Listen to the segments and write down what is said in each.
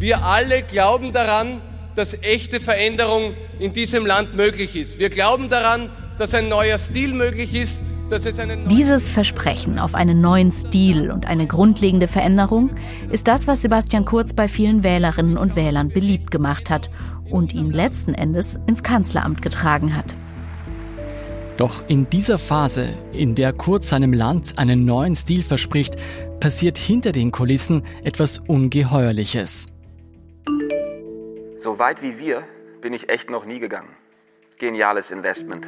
Wir alle glauben daran, dass echte Veränderung in diesem Land möglich ist. Wir glauben daran, dass ein neuer Stil möglich ist, dieses Versprechen auf einen neuen Stil und eine grundlegende Veränderung ist das, was Sebastian Kurz bei vielen Wählerinnen und Wählern beliebt gemacht hat und ihn letzten Endes ins Kanzleramt getragen hat. Doch in dieser Phase, in der Kurz seinem Land einen neuen Stil verspricht, passiert hinter den Kulissen etwas Ungeheuerliches. So weit wie wir bin ich echt noch nie gegangen. Geniales Investment.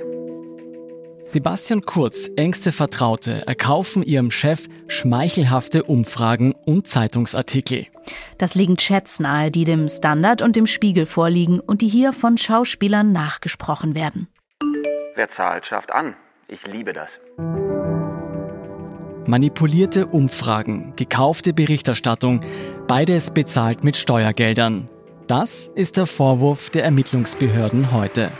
Sebastian Kurz, engste Vertraute, erkaufen ihrem Chef schmeichelhafte Umfragen und Zeitungsartikel. Das liegen Chats nahe, die dem Standard und dem Spiegel vorliegen und die hier von Schauspielern nachgesprochen werden. Wer zahlt, schafft an. Ich liebe das. Manipulierte Umfragen, gekaufte Berichterstattung, beides bezahlt mit Steuergeldern. Das ist der Vorwurf der Ermittlungsbehörden heute.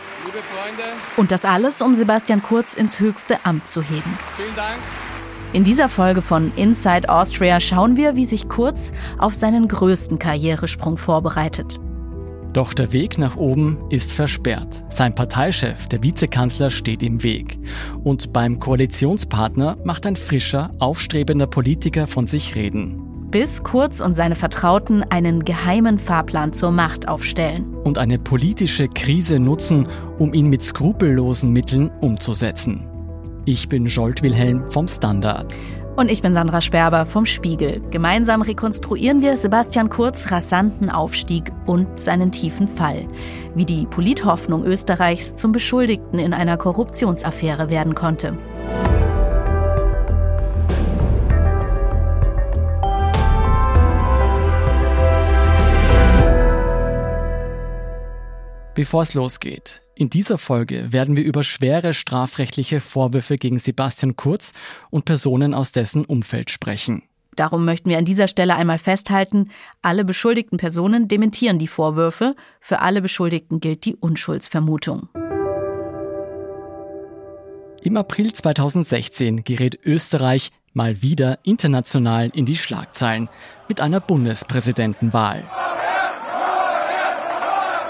Und das alles, um Sebastian Kurz ins höchste Amt zu heben. Vielen Dank. In dieser Folge von Inside Austria schauen wir, wie sich Kurz auf seinen größten Karrieresprung vorbereitet. Doch der Weg nach oben ist versperrt. Sein Parteichef, der Vizekanzler, steht im Weg. Und beim Koalitionspartner macht ein frischer, aufstrebender Politiker von sich reden bis Kurz und seine Vertrauten einen geheimen Fahrplan zur Macht aufstellen. Und eine politische Krise nutzen, um ihn mit skrupellosen Mitteln umzusetzen. Ich bin Jolt Wilhelm vom Standard. Und ich bin Sandra Sperber vom Spiegel. Gemeinsam rekonstruieren wir Sebastian Kurz rasanten Aufstieg und seinen tiefen Fall. Wie die Polithoffnung Österreichs zum Beschuldigten in einer Korruptionsaffäre werden konnte. Bevor es losgeht, in dieser Folge werden wir über schwere strafrechtliche Vorwürfe gegen Sebastian Kurz und Personen aus dessen Umfeld sprechen. Darum möchten wir an dieser Stelle einmal festhalten, alle beschuldigten Personen dementieren die Vorwürfe, für alle Beschuldigten gilt die Unschuldsvermutung. Im April 2016 gerät Österreich mal wieder international in die Schlagzeilen mit einer Bundespräsidentenwahl.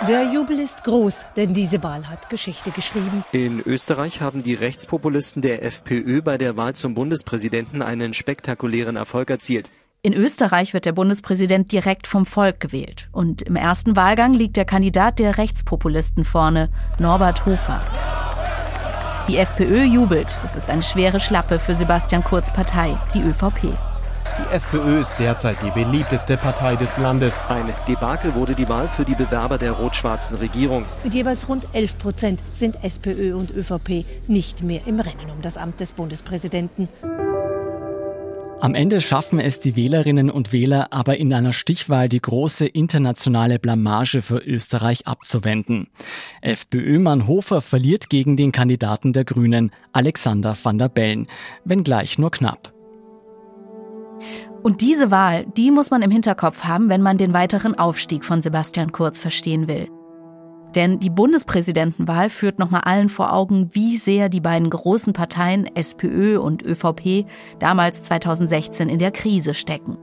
Der Jubel ist groß, denn diese Wahl hat Geschichte geschrieben. In Österreich haben die Rechtspopulisten der FPÖ bei der Wahl zum Bundespräsidenten einen spektakulären Erfolg erzielt. In Österreich wird der Bundespräsident direkt vom Volk gewählt. Und im ersten Wahlgang liegt der Kandidat der Rechtspopulisten vorne, Norbert Hofer. Die FPÖ jubelt. Es ist eine schwere Schlappe für Sebastian Kurz Partei, die ÖVP. Die FPÖ ist derzeit die beliebteste Partei des Landes. Ein Debakel wurde die Wahl für die Bewerber der rot-schwarzen Regierung. Mit jeweils rund 11 Prozent sind SPÖ und ÖVP nicht mehr im Rennen um das Amt des Bundespräsidenten. Am Ende schaffen es die Wählerinnen und Wähler aber in einer Stichwahl die große internationale Blamage für Österreich abzuwenden. FPÖ-Mann Hofer verliert gegen den Kandidaten der Grünen, Alexander van der Bellen, wenngleich nur knapp. Und diese Wahl, die muss man im Hinterkopf haben, wenn man den weiteren Aufstieg von Sebastian Kurz verstehen will. Denn die Bundespräsidentenwahl führt nochmal allen vor Augen, wie sehr die beiden großen Parteien SPÖ und ÖVP damals 2016 in der Krise stecken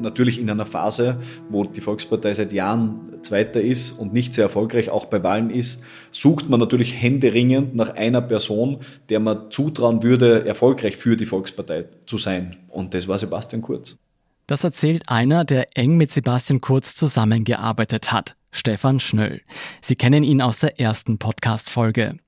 natürlich in einer Phase, wo die Volkspartei seit Jahren Zweiter ist und nicht sehr erfolgreich auch bei Wahlen ist, sucht man natürlich händeringend nach einer Person, der man zutrauen würde, erfolgreich für die Volkspartei zu sein. Und das war Sebastian Kurz. Das erzählt einer, der eng mit Sebastian Kurz zusammengearbeitet hat, Stefan Schnöll. Sie kennen ihn aus der ersten Podcast-Folge.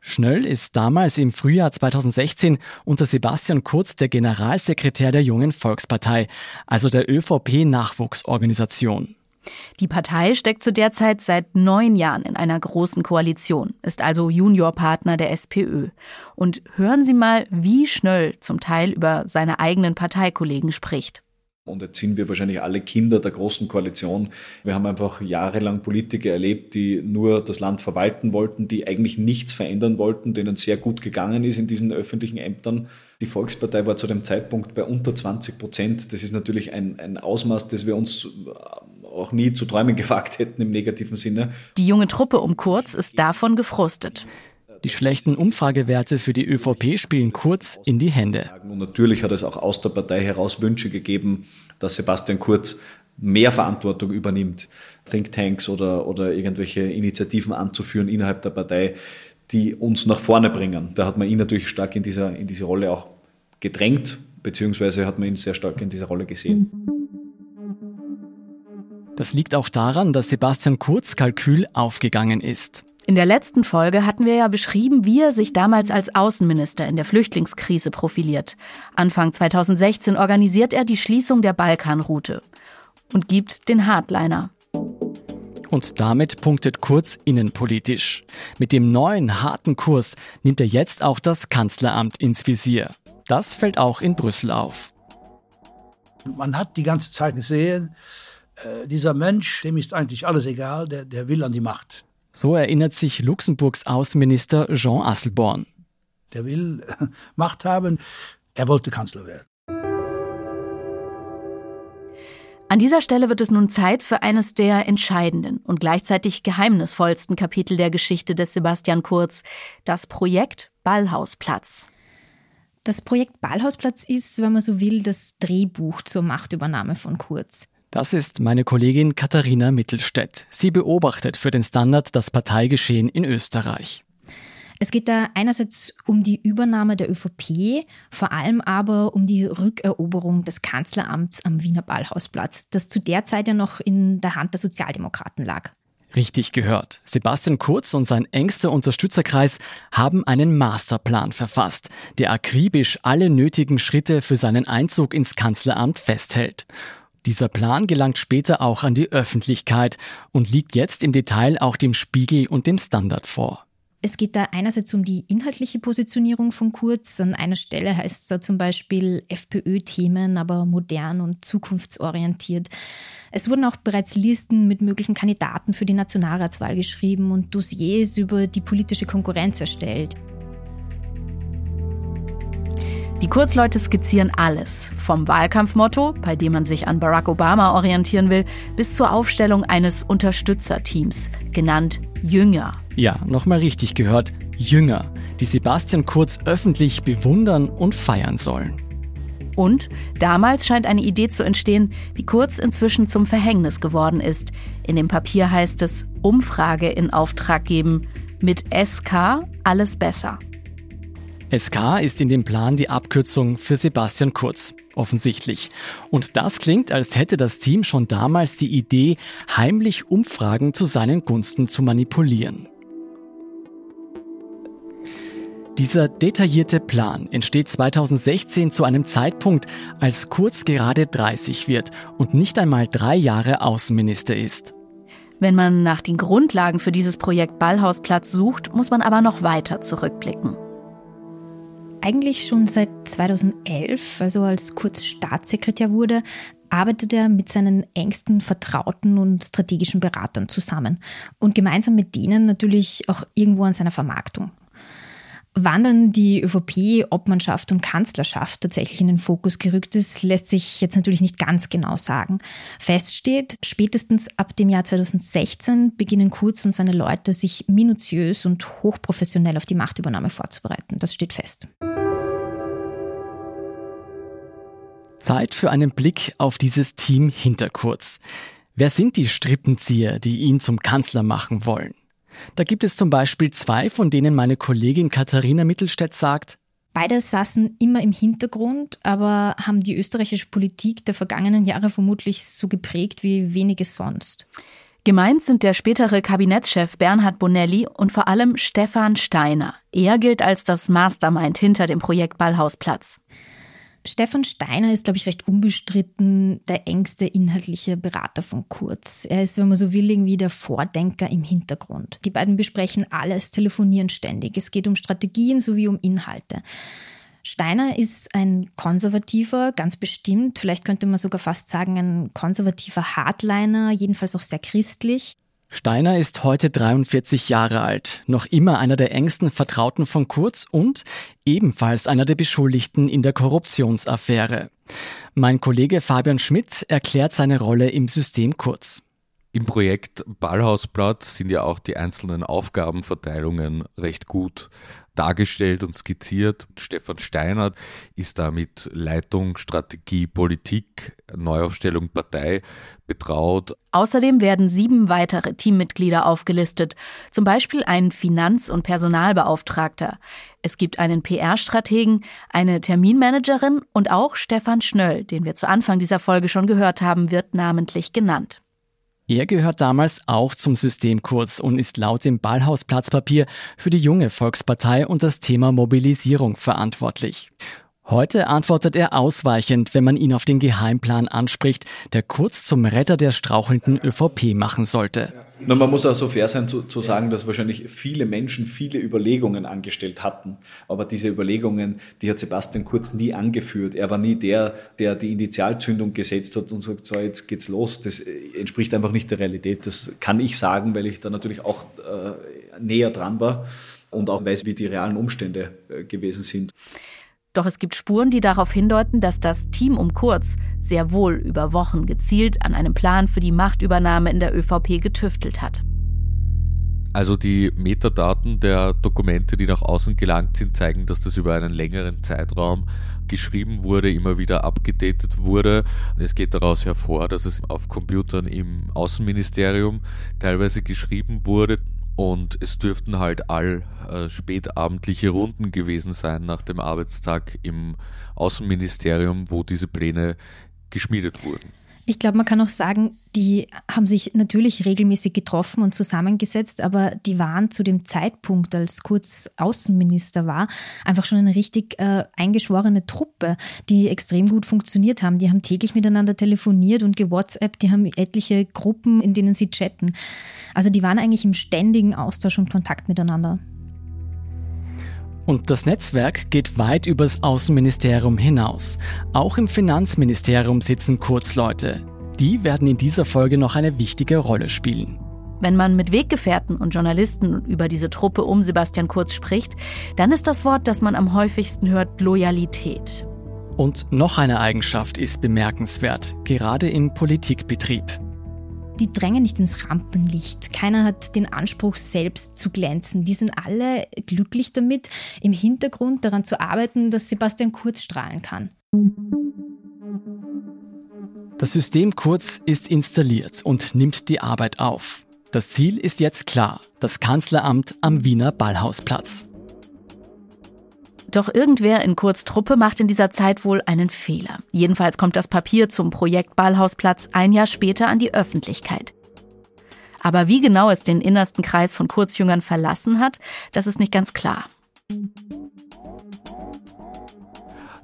Schnöll ist damals im Frühjahr 2016 unter Sebastian Kurz der Generalsekretär der Jungen Volkspartei, also der ÖVP-Nachwuchsorganisation. Die Partei steckt zu der Zeit seit neun Jahren in einer großen Koalition, ist also Juniorpartner der SPÖ. Und hören Sie mal, wie Schnöll zum Teil über seine eigenen Parteikollegen spricht. Und jetzt sind wir wahrscheinlich alle Kinder der großen Koalition. Wir haben einfach jahrelang Politiker erlebt, die nur das Land verwalten wollten, die eigentlich nichts verändern wollten, denen sehr gut gegangen ist in diesen öffentlichen Ämtern. Die Volkspartei war zu dem Zeitpunkt bei unter 20 Prozent. Das ist natürlich ein, ein Ausmaß, das wir uns auch nie zu träumen gewagt hätten im negativen Sinne. Die junge Truppe um Kurz ist davon gefrustet. Die schlechten Umfragewerte für die ÖVP spielen Kurz in die Hände. Und natürlich hat es auch aus der Partei heraus Wünsche gegeben, dass Sebastian Kurz mehr Verantwortung übernimmt, Thinktanks oder, oder irgendwelche Initiativen anzuführen innerhalb der Partei, die uns nach vorne bringen. Da hat man ihn natürlich stark in dieser, in diese Rolle auch gedrängt, beziehungsweise hat man ihn sehr stark in dieser Rolle gesehen. Das liegt auch daran, dass Sebastian Kurz Kalkül aufgegangen ist. In der letzten Folge hatten wir ja beschrieben, wie er sich damals als Außenminister in der Flüchtlingskrise profiliert. Anfang 2016 organisiert er die Schließung der Balkanroute und gibt den Hardliner. Und damit punktet Kurz innenpolitisch. Mit dem neuen harten Kurs nimmt er jetzt auch das Kanzleramt ins Visier. Das fällt auch in Brüssel auf. Man hat die ganze Zeit gesehen, äh, dieser Mensch, dem ist eigentlich alles egal, der, der will an die Macht. So erinnert sich Luxemburgs Außenminister Jean Asselborn. Der will Macht haben, er wollte Kanzler werden. An dieser Stelle wird es nun Zeit für eines der entscheidenden und gleichzeitig geheimnisvollsten Kapitel der Geschichte des Sebastian Kurz, das Projekt Ballhausplatz. Das Projekt Ballhausplatz ist, wenn man so will, das Drehbuch zur Machtübernahme von Kurz. Das ist meine Kollegin Katharina Mittelstädt. Sie beobachtet für den Standard das Parteigeschehen in Österreich. Es geht da einerseits um die Übernahme der ÖVP, vor allem aber um die Rückeroberung des Kanzleramts am Wiener Ballhausplatz, das zu der Zeit ja noch in der Hand der Sozialdemokraten lag. Richtig gehört. Sebastian Kurz und sein engster Unterstützerkreis haben einen Masterplan verfasst, der akribisch alle nötigen Schritte für seinen Einzug ins Kanzleramt festhält. Dieser Plan gelangt später auch an die Öffentlichkeit und liegt jetzt im Detail auch dem Spiegel und dem Standard vor. Es geht da einerseits um die inhaltliche Positionierung von Kurz. An einer Stelle heißt es da zum Beispiel FPÖ-Themen, aber modern und zukunftsorientiert. Es wurden auch bereits Listen mit möglichen Kandidaten für die Nationalratswahl geschrieben und Dossiers über die politische Konkurrenz erstellt. Die Kurzleute skizzieren alles, vom Wahlkampfmotto, bei dem man sich an Barack Obama orientieren will, bis zur Aufstellung eines Unterstützerteams, genannt Jünger. Ja, nochmal richtig gehört, Jünger, die Sebastian Kurz öffentlich bewundern und feiern sollen. Und damals scheint eine Idee zu entstehen, die Kurz inzwischen zum Verhängnis geworden ist. In dem Papier heißt es Umfrage in Auftrag geben, mit SK alles besser. SK ist in dem Plan die Abkürzung für Sebastian Kurz, offensichtlich. Und das klingt, als hätte das Team schon damals die Idee, heimlich Umfragen zu seinen Gunsten zu manipulieren. Dieser detaillierte Plan entsteht 2016 zu einem Zeitpunkt, als Kurz gerade 30 wird und nicht einmal drei Jahre Außenminister ist. Wenn man nach den Grundlagen für dieses Projekt Ballhausplatz sucht, muss man aber noch weiter zurückblicken eigentlich schon seit 2011, also als Kurz Staatssekretär wurde, arbeitet er mit seinen engsten Vertrauten und strategischen Beratern zusammen und gemeinsam mit denen natürlich auch irgendwo an seiner Vermarktung. Wann dann die ÖVP, Obmannschaft und Kanzlerschaft tatsächlich in den Fokus gerückt ist, lässt sich jetzt natürlich nicht ganz genau sagen. Fest steht, spätestens ab dem Jahr 2016 beginnen Kurz und seine Leute sich minutiös und hochprofessionell auf die Machtübernahme vorzubereiten. Das steht fest. Zeit für einen Blick auf dieses Team hinter Kurz. Wer sind die Strippenzieher, die ihn zum Kanzler machen wollen? Da gibt es zum Beispiel zwei, von denen meine Kollegin Katharina Mittelstädt sagt, Beide saßen immer im Hintergrund, aber haben die österreichische Politik der vergangenen Jahre vermutlich so geprägt wie wenige sonst. Gemeint sind der spätere Kabinettschef Bernhard Bonelli und vor allem Stefan Steiner. Er gilt als das Mastermind hinter dem Projekt Ballhausplatz. Stefan Steiner ist, glaube ich, recht unbestritten der engste inhaltliche Berater von Kurz. Er ist, wenn man so will, irgendwie der Vordenker im Hintergrund. Die beiden besprechen alles, telefonieren ständig. Es geht um Strategien sowie um Inhalte. Steiner ist ein konservativer, ganz bestimmt, vielleicht könnte man sogar fast sagen, ein konservativer Hardliner, jedenfalls auch sehr christlich. Steiner ist heute 43 Jahre alt, noch immer einer der engsten Vertrauten von Kurz und ebenfalls einer der Beschuldigten in der Korruptionsaffäre. Mein Kollege Fabian Schmidt erklärt seine Rolle im System Kurz. Im Projekt Ballhausplatz sind ja auch die einzelnen Aufgabenverteilungen recht gut dargestellt und skizziert. Stefan Steinert ist damit Leitung, Strategie, Politik, Neuaufstellung Partei betraut. Außerdem werden sieben weitere Teammitglieder aufgelistet, zum Beispiel ein Finanz- und Personalbeauftragter. Es gibt einen PR-Strategen, eine Terminmanagerin und auch Stefan Schnöll, den wir zu Anfang dieser Folge schon gehört haben, wird namentlich genannt. Er gehört damals auch zum Systemkurs und ist laut dem Ballhausplatzpapier für die junge Volkspartei und das Thema Mobilisierung verantwortlich. Heute antwortet er ausweichend, wenn man ihn auf den Geheimplan anspricht, der kurz zum Retter der strauchelnden ÖVP machen sollte. Man muss auch so fair sein zu, zu, sagen, dass wahrscheinlich viele Menschen viele Überlegungen angestellt hatten. Aber diese Überlegungen, die hat Sebastian Kurz nie angeführt. Er war nie der, der die Initialzündung gesetzt hat und sagt, so jetzt geht's los. Das entspricht einfach nicht der Realität. Das kann ich sagen, weil ich da natürlich auch äh, näher dran war und auch weiß, wie die realen Umstände äh, gewesen sind. Doch es gibt Spuren, die darauf hindeuten, dass das Team um Kurz sehr wohl über Wochen gezielt an einem Plan für die Machtübernahme in der ÖVP getüftelt hat. Also die Metadaten der Dokumente, die nach außen gelangt sind, zeigen, dass das über einen längeren Zeitraum geschrieben wurde, immer wieder abgedatet wurde. Es geht daraus hervor, dass es auf Computern im Außenministerium teilweise geschrieben wurde. Und es dürften halt all äh, spätabendliche Runden gewesen sein nach dem Arbeitstag im Außenministerium, wo diese Pläne geschmiedet wurden. Ich glaube, man kann auch sagen, die haben sich natürlich regelmäßig getroffen und zusammengesetzt, aber die waren zu dem Zeitpunkt, als Kurz Außenminister war, einfach schon eine richtig äh, eingeschworene Truppe, die extrem gut funktioniert haben. Die haben täglich miteinander telefoniert und gewhatsappt, die haben etliche Gruppen, in denen sie chatten. Also die waren eigentlich im ständigen Austausch und Kontakt miteinander. Und das Netzwerk geht weit übers Außenministerium hinaus. Auch im Finanzministerium sitzen Kurzleute. Die werden in dieser Folge noch eine wichtige Rolle spielen. Wenn man mit Weggefährten und Journalisten über diese Truppe um Sebastian Kurz spricht, dann ist das Wort, das man am häufigsten hört, Loyalität. Und noch eine Eigenschaft ist bemerkenswert, gerade im Politikbetrieb die drängen nicht ins Rampenlicht. Keiner hat den Anspruch, selbst zu glänzen. Die sind alle glücklich damit, im Hintergrund daran zu arbeiten, dass Sebastian Kurz strahlen kann. Das System Kurz ist installiert und nimmt die Arbeit auf. Das Ziel ist jetzt klar, das Kanzleramt am Wiener Ballhausplatz. Doch irgendwer in Kurz Truppe macht in dieser Zeit wohl einen Fehler. Jedenfalls kommt das Papier zum Projekt Ballhausplatz ein Jahr später an die Öffentlichkeit. Aber wie genau es den innersten Kreis von Kurzjüngern verlassen hat, das ist nicht ganz klar.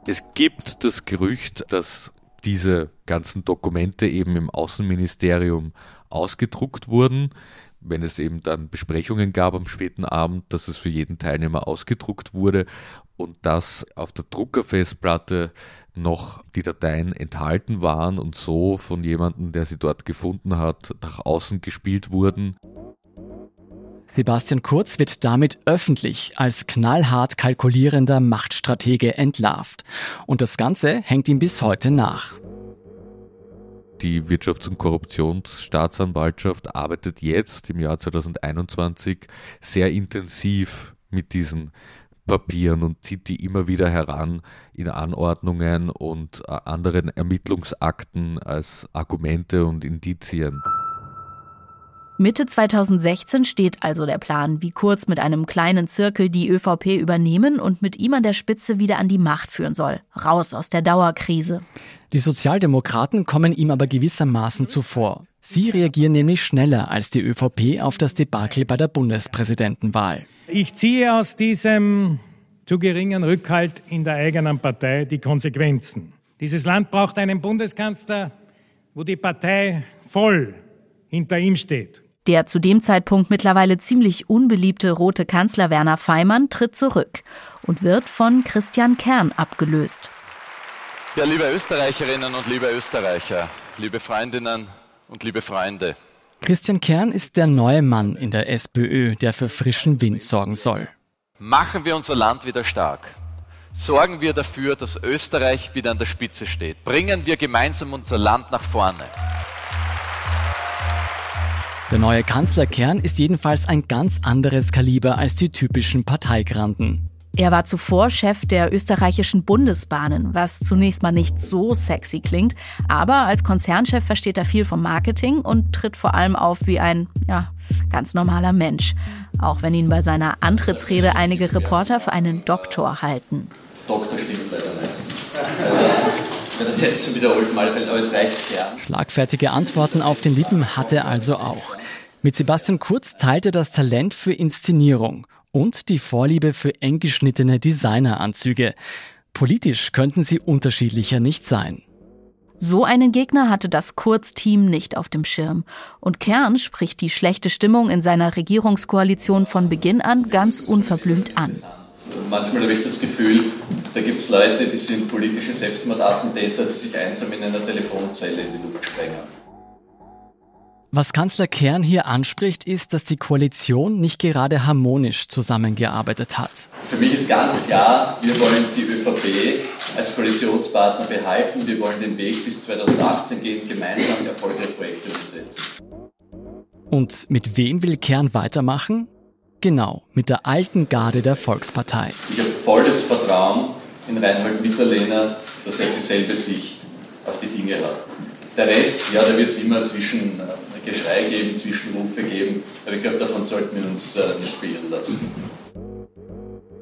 Es gibt das Gerücht, dass diese ganzen Dokumente eben im Außenministerium ausgedruckt wurden wenn es eben dann Besprechungen gab am späten Abend, dass es für jeden Teilnehmer ausgedruckt wurde und dass auf der Druckerfestplatte noch die Dateien enthalten waren und so von jemandem, der sie dort gefunden hat, nach außen gespielt wurden. Sebastian Kurz wird damit öffentlich als knallhart kalkulierender Machtstratege entlarvt. Und das Ganze hängt ihm bis heute nach. Die Wirtschafts- und Korruptionsstaatsanwaltschaft arbeitet jetzt im Jahr 2021 sehr intensiv mit diesen Papieren und zieht die immer wieder heran in Anordnungen und äh, anderen Ermittlungsakten als Argumente und Indizien. Mitte 2016 steht also der Plan, wie Kurz mit einem kleinen Zirkel die ÖVP übernehmen und mit ihm an der Spitze wieder an die Macht führen soll. Raus aus der Dauerkrise. Die Sozialdemokraten kommen ihm aber gewissermaßen zuvor. Sie reagieren nämlich schneller als die ÖVP auf das Debakel bei der Bundespräsidentenwahl. Ich ziehe aus diesem zu geringen Rückhalt in der eigenen Partei die Konsequenzen. Dieses Land braucht einen Bundeskanzler, wo die Partei voll hinter ihm steht. Der zu dem Zeitpunkt mittlerweile ziemlich unbeliebte rote Kanzler Werner Feimann tritt zurück und wird von Christian Kern abgelöst. Ja, liebe Österreicherinnen und liebe Österreicher, liebe Freundinnen und liebe Freunde. Christian Kern ist der neue Mann in der SPÖ, der für frischen Wind sorgen soll. Machen wir unser Land wieder stark. Sorgen wir dafür, dass Österreich wieder an der Spitze steht. Bringen wir gemeinsam unser Land nach vorne. Der neue Kanzlerkern ist jedenfalls ein ganz anderes Kaliber als die typischen Parteigranden. Er war zuvor Chef der österreichischen Bundesbahnen, was zunächst mal nicht so sexy klingt, aber als Konzernchef versteht er viel vom Marketing und tritt vor allem auf wie ein, ja, ganz normaler Mensch, auch wenn ihn bei seiner Antrittsrede einige Reporter für einen Doktor halten. Doktor stimmt leider nicht. Also, wenn das jetzt schon wiederholt mal fällt, aber es reicht gern. Schlagfertige Antworten auf den Lippen hatte er also auch. Mit Sebastian Kurz teilte das Talent für Inszenierung und die Vorliebe für eng geschnittene Designeranzüge. Politisch könnten sie unterschiedlicher nicht sein. So einen Gegner hatte das Kurz-Team nicht auf dem Schirm. Und Kern spricht die schlechte Stimmung in seiner Regierungskoalition von Beginn an ganz unverblümt an. Manchmal habe ich das Gefühl, da gibt es Leute, die sind politische Selbstmordattentäter, die sich einsam in einer Telefonzelle in die Luft sprengen. Was Kanzler Kern hier anspricht, ist, dass die Koalition nicht gerade harmonisch zusammengearbeitet hat. Für mich ist ganz klar, wir wollen die ÖVP als Koalitionspartner behalten. Wir wollen den Weg bis 2018 gehen, gemeinsam erfolgreiche Projekte umsetzen. Und mit wem will Kern weitermachen? Genau, mit der alten Garde der Volkspartei. Ich habe volles Vertrauen in Reinhold Mitterlehner, dass er dieselbe Sicht auf die Dinge hat. Der Rest, ja, da wird es immer zwischen Geschrei geben, Zwischenrufe geben. Aber ich glaube, davon sollten wir uns äh, nicht beirren lassen.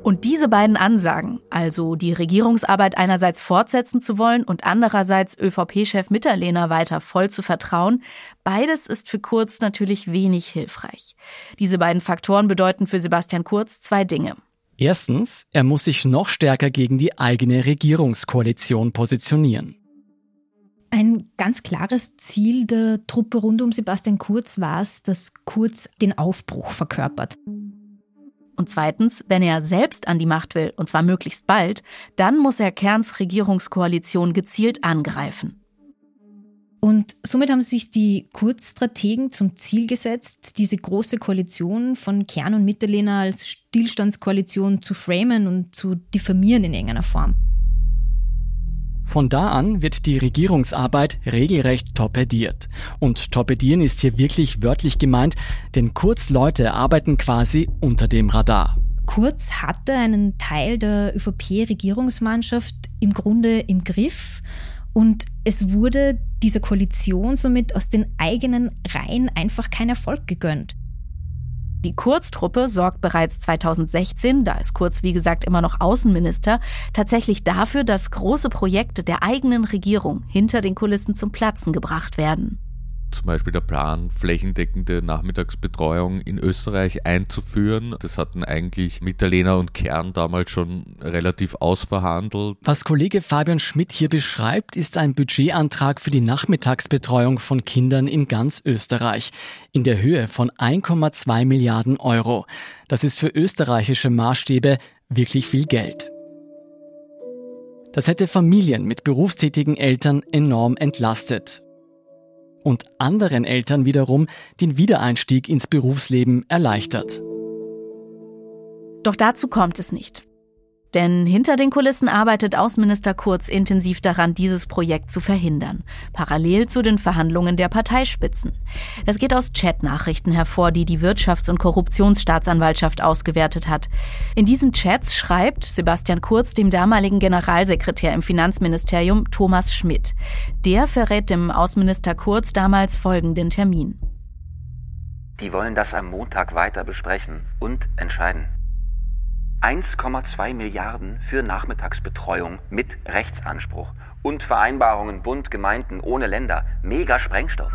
Und diese beiden Ansagen, also die Regierungsarbeit einerseits fortsetzen zu wollen und andererseits ÖVP-Chef Mitterlehner weiter voll zu vertrauen, beides ist für Kurz natürlich wenig hilfreich. Diese beiden Faktoren bedeuten für Sebastian Kurz zwei Dinge. Erstens, er muss sich noch stärker gegen die eigene Regierungskoalition positionieren. Ein ganz klares Ziel der Truppe rund um Sebastian Kurz war es, dass Kurz den Aufbruch verkörpert. Und zweitens, wenn er selbst an die Macht will, und zwar möglichst bald, dann muss er Kerns Regierungskoalition gezielt angreifen. Und somit haben sich die Kurzstrategen zum Ziel gesetzt, diese große Koalition von Kern und Mitterlehner als Stillstandskoalition zu framen und zu diffamieren in irgendeiner Form. Von da an wird die Regierungsarbeit regelrecht torpediert. Und torpedieren ist hier wirklich wörtlich gemeint, denn Kurz-Leute arbeiten quasi unter dem Radar. Kurz hatte einen Teil der ÖVP-Regierungsmannschaft im Grunde im Griff und es wurde dieser Koalition somit aus den eigenen Reihen einfach kein Erfolg gegönnt. Die Kurz-Truppe sorgt bereits 2016, da ist Kurz wie gesagt immer noch Außenminister, tatsächlich dafür, dass große Projekte der eigenen Regierung hinter den Kulissen zum Platzen gebracht werden zum Beispiel der Plan, flächendeckende Nachmittagsbetreuung in Österreich einzuführen. Das hatten eigentlich Mitterlehner und Kern damals schon relativ ausverhandelt. Was Kollege Fabian Schmidt hier beschreibt, ist ein Budgetantrag für die Nachmittagsbetreuung von Kindern in ganz Österreich in der Höhe von 1,2 Milliarden Euro. Das ist für österreichische Maßstäbe wirklich viel Geld. Das hätte Familien mit berufstätigen Eltern enorm entlastet und anderen Eltern wiederum den Wiedereinstieg ins Berufsleben erleichtert. Doch dazu kommt es nicht. Denn hinter den Kulissen arbeitet Außenminister Kurz intensiv daran, dieses Projekt zu verhindern, parallel zu den Verhandlungen der Parteispitzen. Das geht aus Chatnachrichten hervor, die die Wirtschafts- und Korruptionsstaatsanwaltschaft ausgewertet hat. In diesen Chats schreibt Sebastian Kurz dem damaligen Generalsekretär im Finanzministerium Thomas Schmidt. Der verrät dem Außenminister Kurz damals folgenden Termin. Die wollen das am Montag weiter besprechen und entscheiden. 1,2 Milliarden für Nachmittagsbetreuung mit Rechtsanspruch und Vereinbarungen Bund, Gemeinden ohne Länder. Mega Sprengstoff.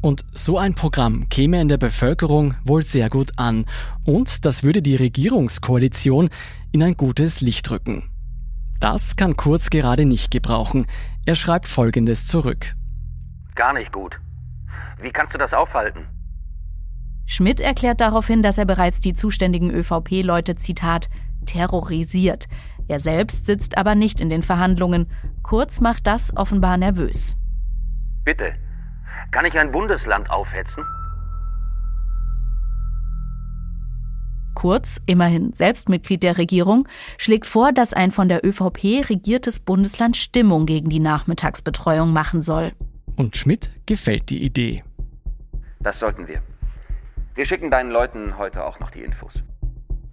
Und so ein Programm käme in der Bevölkerung wohl sehr gut an und das würde die Regierungskoalition in ein gutes Licht rücken. Das kann Kurz gerade nicht gebrauchen. Er schreibt Folgendes zurück. Gar nicht gut. Wie kannst du das aufhalten? Schmidt erklärt daraufhin, dass er bereits die zuständigen ÖVP-Leute, Zitat, terrorisiert. Er selbst sitzt aber nicht in den Verhandlungen. Kurz macht das offenbar nervös. Bitte, kann ich ein Bundesland aufhetzen? Kurz, immerhin selbst Mitglied der Regierung, schlägt vor, dass ein von der ÖVP regiertes Bundesland Stimmung gegen die Nachmittagsbetreuung machen soll. Und Schmidt gefällt die Idee. Das sollten wir. Wir schicken deinen Leuten heute auch noch die Infos.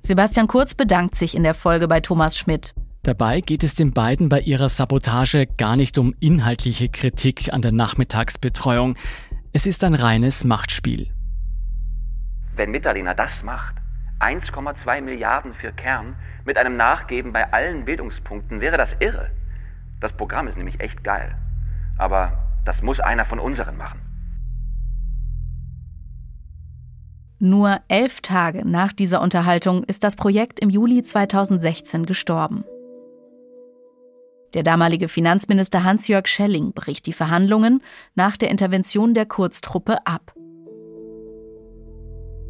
Sebastian Kurz bedankt sich in der Folge bei Thomas Schmidt. Dabei geht es den beiden bei ihrer Sabotage gar nicht um inhaltliche Kritik an der Nachmittagsbetreuung. Es ist ein reines Machtspiel. Wenn Mitterlehner das macht, 1,2 Milliarden für Kern, mit einem Nachgeben bei allen Bildungspunkten, wäre das irre. Das Programm ist nämlich echt geil. Aber das muss einer von unseren machen. Nur elf Tage nach dieser Unterhaltung ist das Projekt im Juli 2016 gestorben. Der damalige Finanzminister Hans-Jörg Schelling bricht die Verhandlungen nach der Intervention der Kurztruppe ab.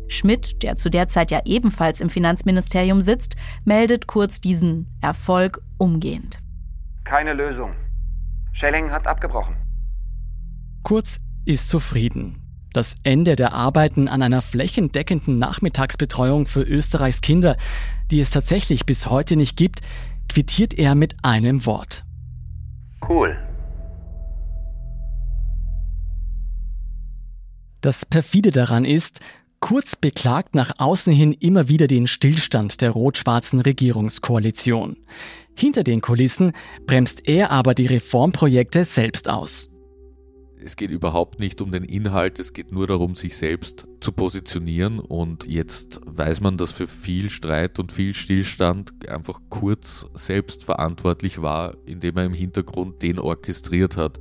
Schmidt, der zu der Zeit ja ebenfalls im Finanzministerium sitzt, meldet kurz diesen Erfolg umgehend. Keine Lösung. Schelling hat abgebrochen. Kurz ist zufrieden. Das Ende der Arbeiten an einer flächendeckenden Nachmittagsbetreuung für Österreichs Kinder, die es tatsächlich bis heute nicht gibt, quittiert er mit einem Wort. Cool. Das perfide daran ist, Kurz beklagt nach außen hin immer wieder den Stillstand der rot-schwarzen Regierungskoalition. Hinter den Kulissen bremst er aber die Reformprojekte selbst aus. Es geht überhaupt nicht um den Inhalt, es geht nur darum, sich selbst zu positionieren. Und jetzt weiß man, dass für viel Streit und viel Stillstand einfach Kurz selbst verantwortlich war, indem er im Hintergrund den orchestriert hat.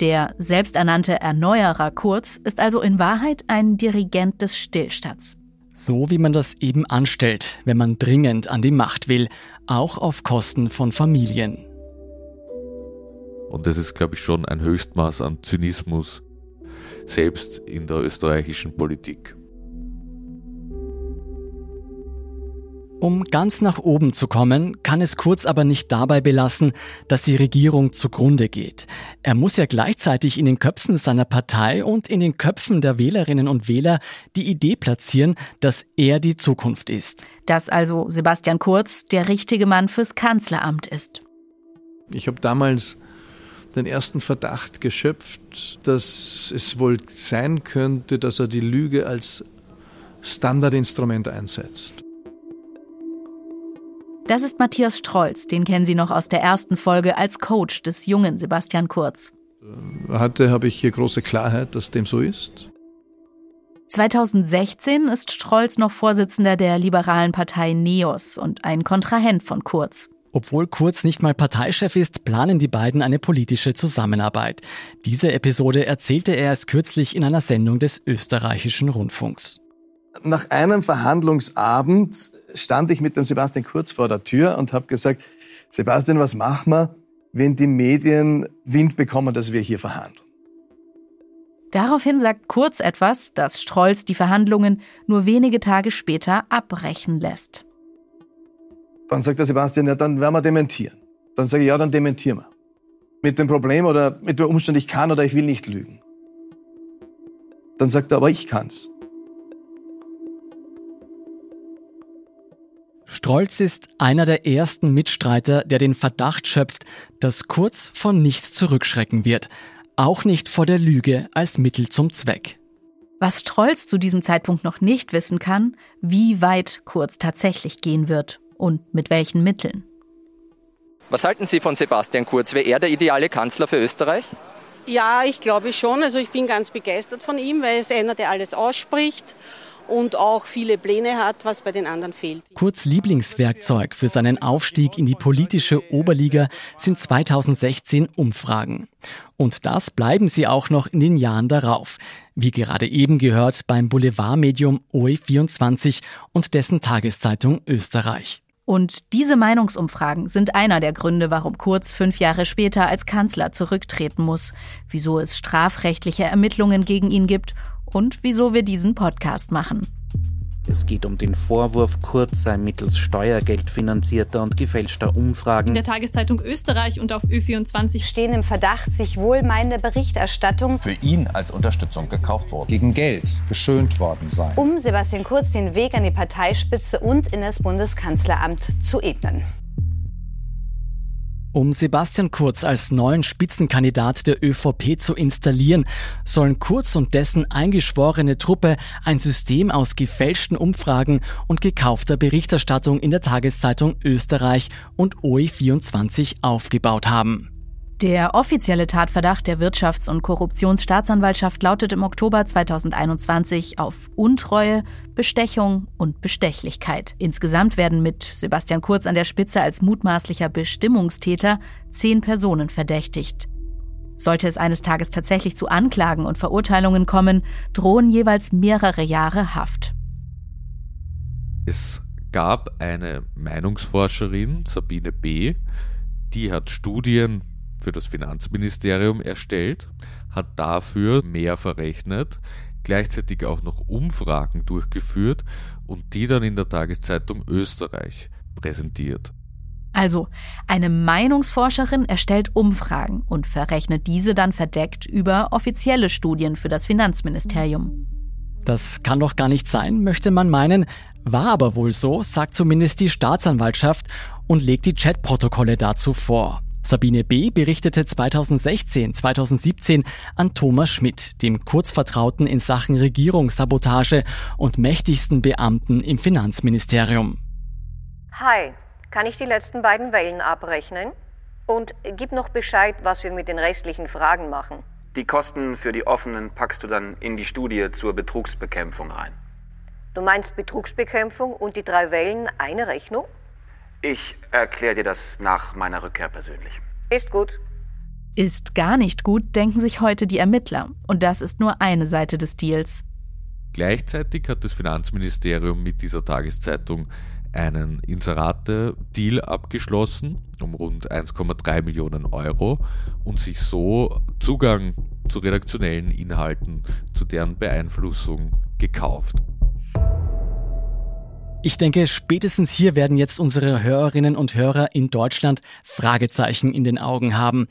Der selbsternannte Erneuerer Kurz ist also in Wahrheit ein Dirigent des Stillstands. So wie man das eben anstellt, wenn man dringend an die Macht will, auch auf Kosten von Familien. Und das ist, glaube ich, schon ein Höchstmaß an Zynismus, selbst in der österreichischen Politik. Um ganz nach oben zu kommen, kann es Kurz aber nicht dabei belassen, dass die Regierung zugrunde geht. Er muss ja gleichzeitig in den Köpfen seiner Partei und in den Köpfen der Wählerinnen und Wähler die Idee platzieren, dass er die Zukunft ist. Dass also Sebastian Kurz der richtige Mann fürs Kanzleramt ist. Ich habe damals den ersten Verdacht geschöpft, dass es wohl sein könnte, dass er die Lüge als Standardinstrument einsetzt. Das ist Matthias Strolz, den kennen Sie noch aus der ersten Folge als Coach des jungen Sebastian Kurz. Hatte habe ich hier große Klarheit, dass dem so ist. 2016 ist Strolz noch Vorsitzender der liberalen Partei NEOS und ein Kontrahent von Kurz. Obwohl Kurz nicht mal Parteichef ist, planen die beiden eine politische Zusammenarbeit. Diese Episode erzählte er erst kürzlich in einer Sendung des österreichischen Rundfunks. Nach einem Verhandlungsabend stand ich mit dem Sebastian Kurz vor der Tür und habe gesagt, Sebastian, was machen wir, wenn die Medien Wind bekommen, dass wir hier verhandeln? Daraufhin sagt Kurz etwas, das Strolz die Verhandlungen nur wenige Tage später abbrechen lässt. Dann sagt der Sebastian, ja, dann werden wir dementieren. Dann sage ich, ja, dann dementieren wir. Mit dem Problem oder mit dem Umstand, ich kann oder ich will nicht lügen. Dann sagt er, aber ich kann's. Strolz ist einer der ersten Mitstreiter, der den Verdacht schöpft, dass Kurz von nichts zurückschrecken wird. Auch nicht vor der Lüge als Mittel zum Zweck. Was Strolz zu diesem Zeitpunkt noch nicht wissen kann, wie weit Kurz tatsächlich gehen wird und mit welchen Mitteln. Was halten Sie von Sebastian Kurz? Wäre er der ideale Kanzler für Österreich? Ja, ich glaube schon. Also ich bin ganz begeistert von ihm, weil er ist einer, der alles ausspricht und auch viele Pläne hat, was bei den anderen fehlt. Kurz Lieblingswerkzeug für seinen Aufstieg in die politische Oberliga sind 2016 Umfragen. Und das bleiben sie auch noch in den Jahren darauf. Wie gerade eben gehört beim Boulevardmedium OE24 und dessen Tageszeitung Österreich. Und diese Meinungsumfragen sind einer der Gründe, warum Kurz fünf Jahre später als Kanzler zurücktreten muss, wieso es strafrechtliche Ermittlungen gegen ihn gibt und wieso wir diesen Podcast machen. Es geht um den Vorwurf, Kurz sei mittels Steuergeld finanzierter und gefälschter Umfragen. In der Tageszeitung Österreich und auf Ö24 stehen im Verdacht, sich wohlmeinende Berichterstattung für ihn als Unterstützung gekauft worden, gegen Geld geschönt worden sei, um Sebastian Kurz den Weg an die Parteispitze und in das Bundeskanzleramt zu ebnen. Um Sebastian Kurz als neuen Spitzenkandidat der ÖVP zu installieren, sollen Kurz und dessen eingeschworene Truppe ein System aus gefälschten Umfragen und gekaufter Berichterstattung in der Tageszeitung Österreich und OE24 aufgebaut haben. Der offizielle Tatverdacht der Wirtschafts- und Korruptionsstaatsanwaltschaft lautet im Oktober 2021 auf Untreue, Bestechung und Bestechlichkeit. Insgesamt werden mit Sebastian Kurz an der Spitze als mutmaßlicher Bestimmungstäter zehn Personen verdächtigt. Sollte es eines Tages tatsächlich zu Anklagen und Verurteilungen kommen, drohen jeweils mehrere Jahre Haft. Es gab eine Meinungsforscherin, Sabine B., die hat Studien für das Finanzministerium erstellt, hat dafür mehr verrechnet, gleichzeitig auch noch Umfragen durchgeführt und die dann in der Tageszeitung Österreich präsentiert. Also, eine Meinungsforscherin erstellt Umfragen und verrechnet diese dann verdeckt über offizielle Studien für das Finanzministerium. Das kann doch gar nicht sein, möchte man meinen, war aber wohl so, sagt zumindest die Staatsanwaltschaft und legt die Chatprotokolle dazu vor. Sabine B. berichtete 2016, 2017 an Thomas Schmidt, dem Kurzvertrauten in Sachen Regierungssabotage und mächtigsten Beamten im Finanzministerium. Hi, kann ich die letzten beiden Wellen abrechnen? Und gib noch Bescheid, was wir mit den restlichen Fragen machen. Die Kosten für die offenen packst du dann in die Studie zur Betrugsbekämpfung rein. Du meinst Betrugsbekämpfung und die drei Wellen eine Rechnung? Ich erkläre dir das nach meiner Rückkehr persönlich. Ist gut. Ist gar nicht gut, denken sich heute die Ermittler. Und das ist nur eine Seite des Deals. Gleichzeitig hat das Finanzministerium mit dieser Tageszeitung einen Inserate-Deal abgeschlossen um rund 1,3 Millionen Euro und sich so Zugang zu redaktionellen Inhalten, zu deren Beeinflussung gekauft. Ich denke, spätestens hier werden jetzt unsere Hörerinnen und Hörer in Deutschland Fragezeichen in den Augen haben.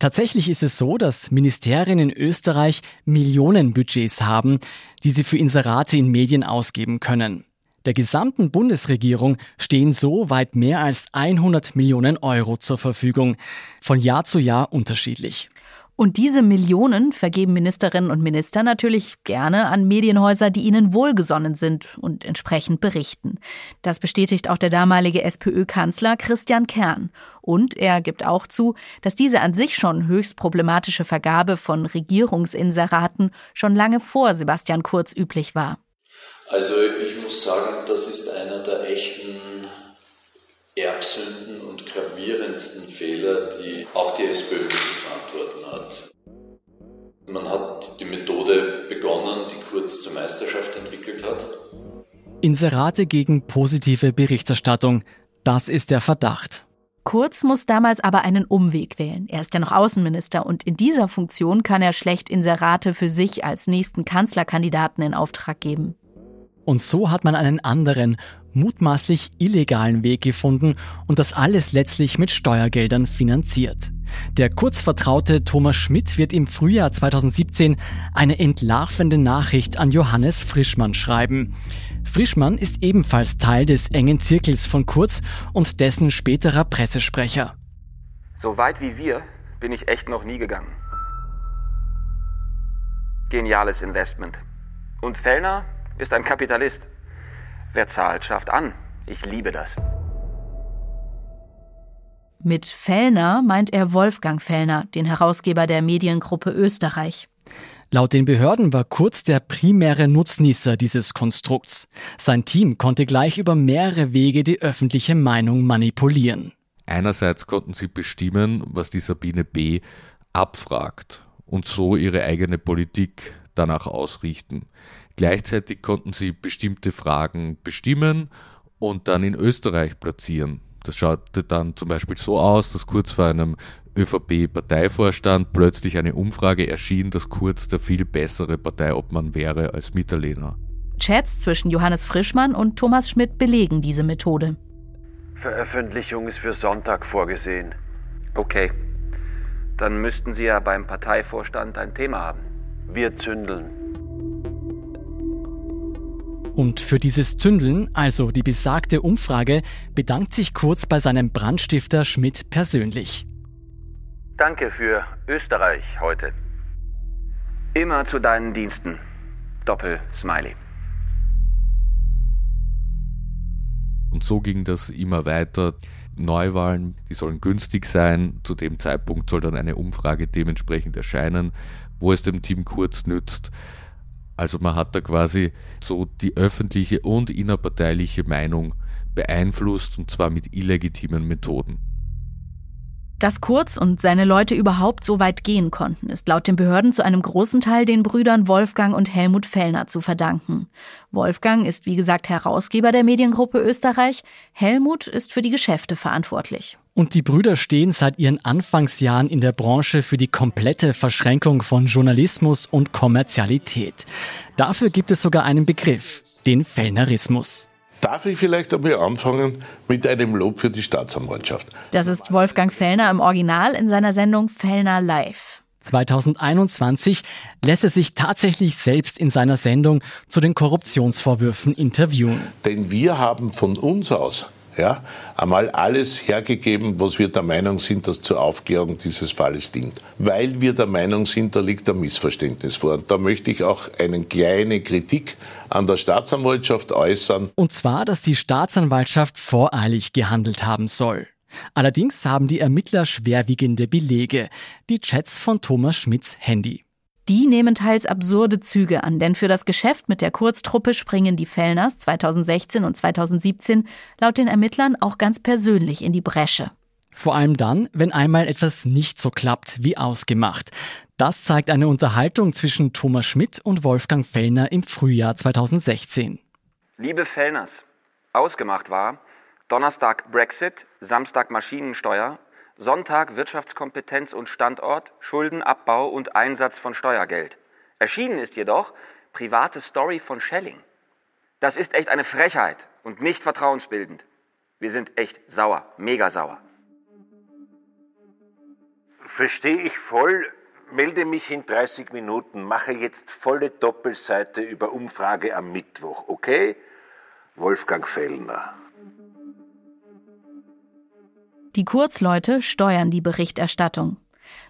Tatsächlich ist es so, dass Ministerien in Österreich Millionenbudgets haben, die sie für Inserate in Medien ausgeben können. Der gesamten Bundesregierung stehen so weit mehr als 100 Millionen Euro zur Verfügung, von Jahr zu Jahr unterschiedlich. Und diese Millionen vergeben Ministerinnen und Minister natürlich gerne an Medienhäuser, die ihnen wohlgesonnen sind und entsprechend berichten. Das bestätigt auch der damalige SPÖ-Kanzler Christian Kern. Und er gibt auch zu, dass diese an sich schon höchst problematische Vergabe von Regierungsinseraten schon lange vor Sebastian Kurz üblich war. Also ich muss sagen, das ist einer der echten Erbsünden und gravierendsten Fehler, die auch die SPÖ zu verantworten hat. Man hat die Methode begonnen, die Kurz zur Meisterschaft entwickelt hat. Inserate gegen positive Berichterstattung. Das ist der Verdacht. Kurz muss damals aber einen Umweg wählen. Er ist ja noch Außenminister und in dieser Funktion kann er schlecht Inserate für sich als nächsten Kanzlerkandidaten in Auftrag geben. Und so hat man einen anderen, mutmaßlich illegalen Weg gefunden und das alles letztlich mit Steuergeldern finanziert. Der kurzvertraute Thomas Schmidt wird im Frühjahr 2017 eine entlarvende Nachricht an Johannes Frischmann schreiben. Frischmann ist ebenfalls Teil des engen Zirkels von Kurz und dessen späterer Pressesprecher. So weit wie wir bin ich echt noch nie gegangen. Geniales Investment. Und Fellner ist ein Kapitalist. Wer zahlt, schafft an. Ich liebe das. Mit Fellner meint er Wolfgang Fellner, den Herausgeber der Mediengruppe Österreich. Laut den Behörden war Kurz der primäre Nutznießer dieses Konstrukts. Sein Team konnte gleich über mehrere Wege die öffentliche Meinung manipulieren. Einerseits konnten sie bestimmen, was die Sabine B. abfragt und so ihre eigene Politik danach ausrichten. Gleichzeitig konnten sie bestimmte Fragen bestimmen und dann in Österreich platzieren. Das schaute dann zum Beispiel so aus, dass kurz vor einem ÖVP-Parteivorstand plötzlich eine Umfrage erschien, dass Kurz der viel bessere Parteiobmann wäre als Mitterlehner. Chats zwischen Johannes Frischmann und Thomas Schmidt belegen diese Methode. Veröffentlichung ist für Sonntag vorgesehen. Okay. Dann müssten Sie ja beim Parteivorstand ein Thema haben. Wir zündeln. Und für dieses Zündeln, also die besagte Umfrage, bedankt sich Kurz bei seinem Brandstifter Schmidt persönlich. Danke für Österreich heute. Immer zu deinen Diensten. Doppel Smiley. Und so ging das immer weiter. Neuwahlen, die sollen günstig sein. Zu dem Zeitpunkt soll dann eine Umfrage dementsprechend erscheinen, wo es dem Team Kurz nützt. Also man hat da quasi so die öffentliche und innerparteiliche Meinung beeinflusst und zwar mit illegitimen Methoden. Dass Kurz und seine Leute überhaupt so weit gehen konnten, ist laut den Behörden zu einem großen Teil den Brüdern Wolfgang und Helmut Fellner zu verdanken. Wolfgang ist wie gesagt Herausgeber der Mediengruppe Österreich, Helmut ist für die Geschäfte verantwortlich. Und die Brüder stehen seit ihren Anfangsjahren in der Branche für die komplette Verschränkung von Journalismus und Kommerzialität. Dafür gibt es sogar einen Begriff, den Fellnerismus. Darf ich vielleicht einmal anfangen mit einem Lob für die Staatsanwaltschaft? Das ist Wolfgang Fellner im Original in seiner Sendung Fellner Live. 2021 lässt er sich tatsächlich selbst in seiner Sendung zu den Korruptionsvorwürfen interviewen. Denn wir haben von uns aus ja, einmal alles hergegeben, was wir der Meinung sind, dass zur Aufklärung dieses Falles dient. Weil wir der Meinung sind, da liegt ein Missverständnis vor. Und da möchte ich auch eine kleine Kritik an der Staatsanwaltschaft äußern. Und zwar, dass die Staatsanwaltschaft voreilig gehandelt haben soll. Allerdings haben die Ermittler schwerwiegende Belege, die Chats von Thomas Schmidts Handy. Die nehmen teils absurde Züge an, denn für das Geschäft mit der Kurztruppe springen die Fellners 2016 und 2017 laut den Ermittlern auch ganz persönlich in die Bresche. Vor allem dann, wenn einmal etwas nicht so klappt wie ausgemacht. Das zeigt eine Unterhaltung zwischen Thomas Schmidt und Wolfgang Fellner im Frühjahr 2016. Liebe Fellners, ausgemacht war Donnerstag Brexit, Samstag Maschinensteuer, Sonntag Wirtschaftskompetenz und Standort, Schuldenabbau und Einsatz von Steuergeld. Erschienen ist jedoch private Story von Schelling. Das ist echt eine Frechheit und nicht vertrauensbildend. Wir sind echt sauer, mega sauer. Verstehe ich voll, melde mich in 30 Minuten, mache jetzt volle Doppelseite über Umfrage am Mittwoch, okay? Wolfgang Fellner. Die Kurzleute steuern die Berichterstattung.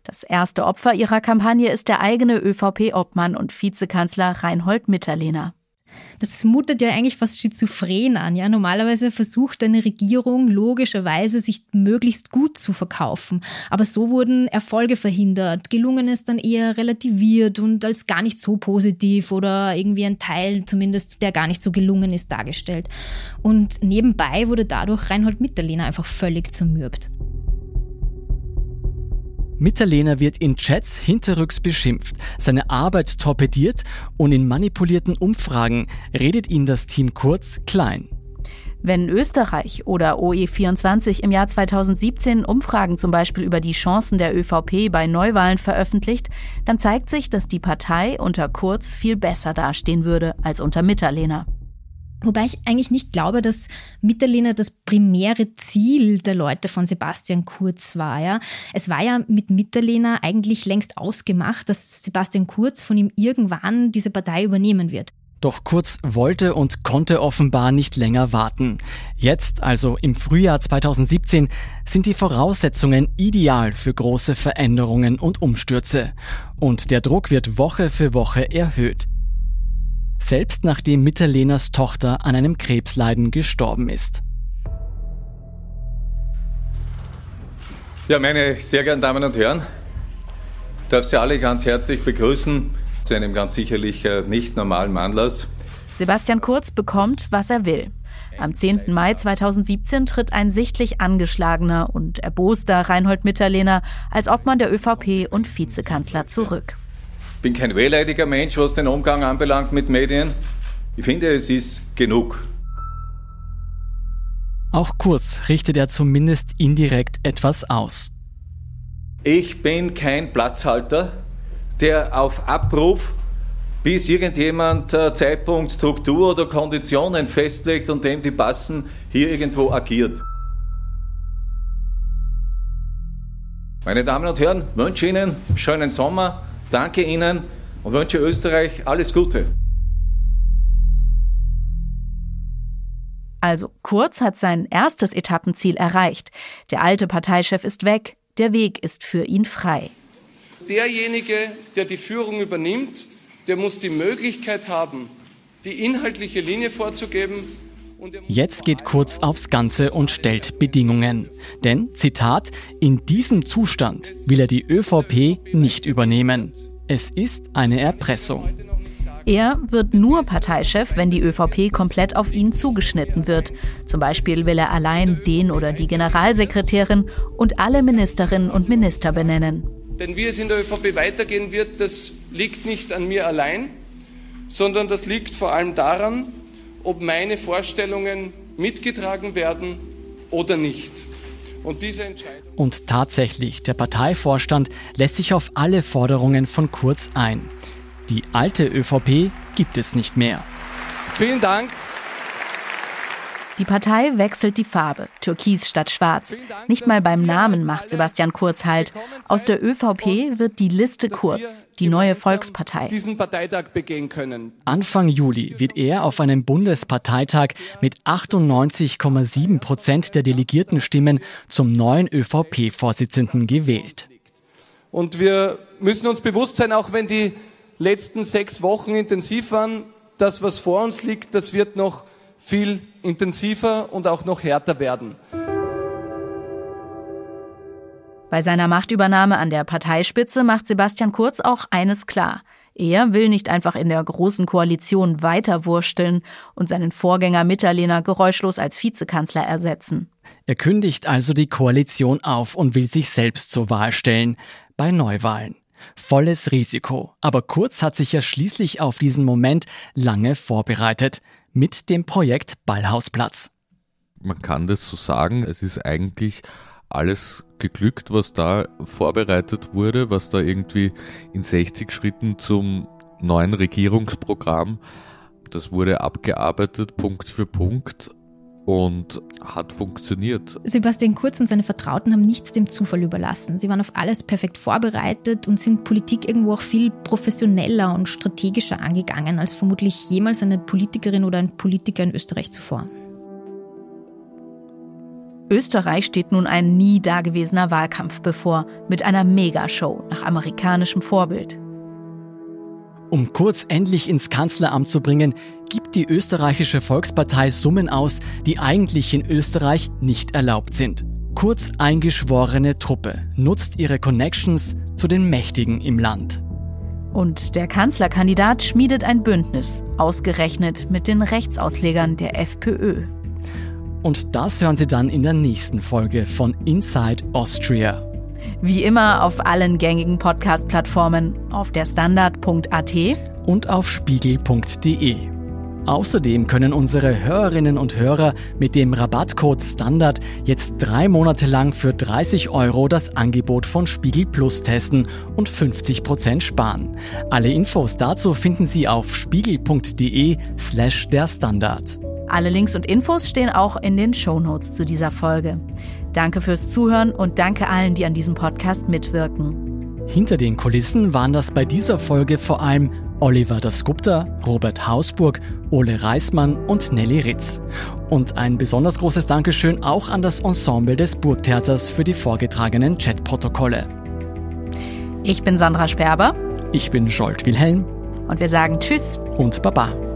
Das erste Opfer ihrer Kampagne ist der eigene ÖVP-Obmann und Vizekanzler Reinhold Mitterlehner. Das mutet ja eigentlich fast schizophren an. Ja? Normalerweise versucht eine Regierung logischerweise, sich möglichst gut zu verkaufen. Aber so wurden Erfolge verhindert. Gelungen ist dann eher relativiert und als gar nicht so positiv oder irgendwie ein Teil zumindest, der gar nicht so gelungen ist, dargestellt. Und nebenbei wurde dadurch Reinhold Mitterlehner einfach völlig zermürbt. Mitterlehner wird in Chats hinterrücks beschimpft, seine Arbeit torpediert und in manipulierten Umfragen redet ihn das Team kurz klein. Wenn Österreich oder OE24 im Jahr 2017 Umfragen zum Beispiel über die Chancen der ÖVP bei Neuwahlen veröffentlicht, dann zeigt sich, dass die Partei unter Kurz viel besser dastehen würde als unter Mitterlehner. Wobei ich eigentlich nicht glaube, dass Mitterlehner das primäre Ziel der Leute von Sebastian Kurz war. Ja. Es war ja mit Mitterlehner eigentlich längst ausgemacht, dass Sebastian Kurz von ihm irgendwann diese Partei übernehmen wird. Doch Kurz wollte und konnte offenbar nicht länger warten. Jetzt, also im Frühjahr 2017, sind die Voraussetzungen ideal für große Veränderungen und Umstürze. Und der Druck wird Woche für Woche erhöht selbst nachdem Mitterlehners Tochter an einem Krebsleiden gestorben ist. Ja, meine sehr geehrten Damen und Herren, ich darf Sie alle ganz herzlich begrüßen zu einem ganz sicherlich äh, nicht normalen Anlass. Sebastian Kurz bekommt, was er will. Am 10. Mai 2017 tritt ein sichtlich angeschlagener und erboster Reinhold Mitterlehner als Obmann der ÖVP und Vizekanzler zurück bin kein wehleidiger Mensch, was den Umgang anbelangt mit Medien. Ich finde, es ist genug. Auch Kurz richtet er zumindest indirekt etwas aus. Ich bin kein Platzhalter, der auf Abruf, bis irgendjemand äh, Zeitpunkt, Struktur oder Konditionen festlegt und dem die passen, hier irgendwo agiert. Meine Damen und Herren, wünsche Ihnen schönen Sommer, Danke Ihnen und wünsche Österreich alles Gute. Also Kurz hat sein erstes Etappenziel erreicht. Der alte Parteichef ist weg, der Weg ist für ihn frei. Derjenige, der die Führung übernimmt, der muss die Möglichkeit haben, die inhaltliche Linie vorzugeben. Jetzt geht Kurz aufs Ganze und stellt Bedingungen. Denn, Zitat, in diesem Zustand will er die ÖVP nicht übernehmen. Es ist eine Erpressung. Er wird nur Parteichef, wenn die ÖVP komplett auf ihn zugeschnitten wird. Zum Beispiel will er allein den oder die Generalsekretärin und alle Ministerinnen und Minister benennen. Denn wie es in der ÖVP weitergehen wird, das liegt nicht an mir allein, sondern das liegt vor allem daran, ob meine Vorstellungen mitgetragen werden oder nicht. Und diese Entscheidung. Und tatsächlich, der Parteivorstand lässt sich auf alle Forderungen von Kurz ein. Die alte ÖVP gibt es nicht mehr. Vielen Dank. Die Partei wechselt die Farbe, türkis statt schwarz. Nicht mal beim Namen macht Sebastian Kurz Halt. Aus der ÖVP wird die Liste Kurz, die neue Volkspartei. Diesen Parteitag begehen können. Anfang Juli wird er auf einem Bundesparteitag mit 98,7 Prozent der Delegiertenstimmen zum neuen ÖVP-Vorsitzenden gewählt. Und wir müssen uns bewusst sein, auch wenn die letzten sechs Wochen intensiv waren, das, was vor uns liegt, das wird noch viel intensiver und auch noch härter werden. Bei seiner Machtübernahme an der Parteispitze macht Sebastian Kurz auch eines klar. Er will nicht einfach in der großen Koalition weiterwursteln und seinen Vorgänger Mitterlehner geräuschlos als Vizekanzler ersetzen. Er kündigt also die Koalition auf und will sich selbst zur Wahl stellen bei Neuwahlen. Volles Risiko. Aber Kurz hat sich ja schließlich auf diesen Moment lange vorbereitet mit dem Projekt Ballhausplatz. Man kann das so sagen, es ist eigentlich alles geglückt, was da vorbereitet wurde, was da irgendwie in 60 Schritten zum neuen Regierungsprogramm, das wurde abgearbeitet, Punkt für Punkt und hat funktioniert. Sebastian Kurz und seine Vertrauten haben nichts dem Zufall überlassen. Sie waren auf alles perfekt vorbereitet und sind Politik irgendwo auch viel professioneller und strategischer angegangen als vermutlich jemals eine Politikerin oder ein Politiker in Österreich zuvor. Österreich steht nun ein nie dagewesener Wahlkampf bevor, mit einer Megashow nach amerikanischem Vorbild. Um Kurz endlich ins Kanzleramt zu bringen, gibt die österreichische Volkspartei Summen aus, die eigentlich in Österreich nicht erlaubt sind. Kurz eingeschworene Truppe nutzt ihre Connections zu den Mächtigen im Land. Und der Kanzlerkandidat schmiedet ein Bündnis, ausgerechnet mit den Rechtsauslegern der FPÖ. Und das hören Sie dann in der nächsten Folge von Inside Austria. Wie immer auf allen gängigen Podcast-Plattformen, auf der Standard.at und auf spiegel.de. Außerdem können unsere Hörerinnen und Hörer mit dem Rabattcode Standard jetzt drei Monate lang für 30 Euro das Angebot von Spiegel Plus testen und 50 Prozent sparen. Alle Infos dazu finden Sie auf spiegel.de slash der Standard. Alle Links und Infos stehen auch in den Shownotes zu dieser Folge. Danke fürs Zuhören und danke allen, die an diesem Podcast mitwirken. Hinter den Kulissen waren das bei dieser Folge vor allem Oliver Dasgupta, Robert Hausburg, Ole Reismann und Nelly Ritz. Und ein besonders großes Dankeschön auch an das Ensemble des Burgtheaters für die vorgetragenen Chatprotokolle. Ich bin Sandra Sperber. Ich bin Scholt Wilhelm. Und wir sagen Tschüss und Baba.